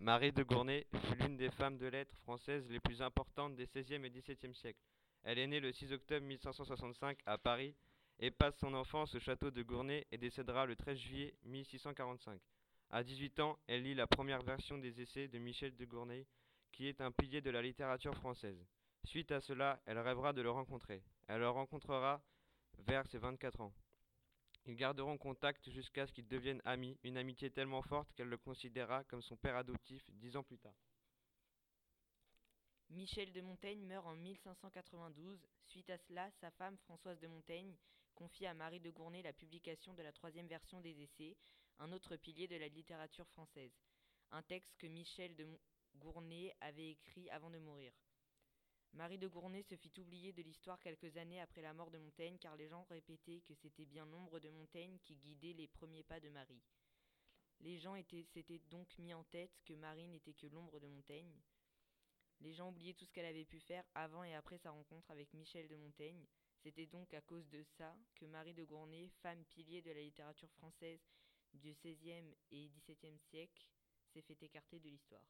Marie de Gournay fut l'une des femmes de lettres françaises les plus importantes des XVIe et XVIIe siècles. Elle est née le 6 octobre 1565 à Paris et passe son enfance au château de Gournay et décédera le 13 juillet 1645. À 18 ans, elle lit la première version des essais de Michel de Gournay, qui est un pilier de la littérature française. Suite à cela, elle rêvera de le rencontrer. Elle le rencontrera vers ses 24 ans. Ils garderont contact jusqu'à ce qu'ils deviennent amis, une amitié tellement forte qu'elle le considéra comme son père adoptif dix ans plus tard. Michel de Montaigne meurt en 1592. Suite à cela, sa femme Françoise de Montaigne confie à Marie de Gournay la publication de la troisième version des Essais, un autre pilier de la littérature française, un texte que Michel de Gournay avait écrit avant de mourir. Marie de Gournay se fit oublier de l'histoire quelques années après la mort de Montaigne car les gens répétaient que c'était bien l'ombre de Montaigne qui guidait les premiers pas de Marie. Les gens s'étaient donc mis en tête que Marie n'était que l'ombre de Montaigne. Les gens oubliaient tout ce qu'elle avait pu faire avant et après sa rencontre avec Michel de Montaigne. C'était donc à cause de ça que Marie de Gournay, femme pilier de la littérature française du XVIe et XVIIe siècle, s'est fait écarter de l'histoire.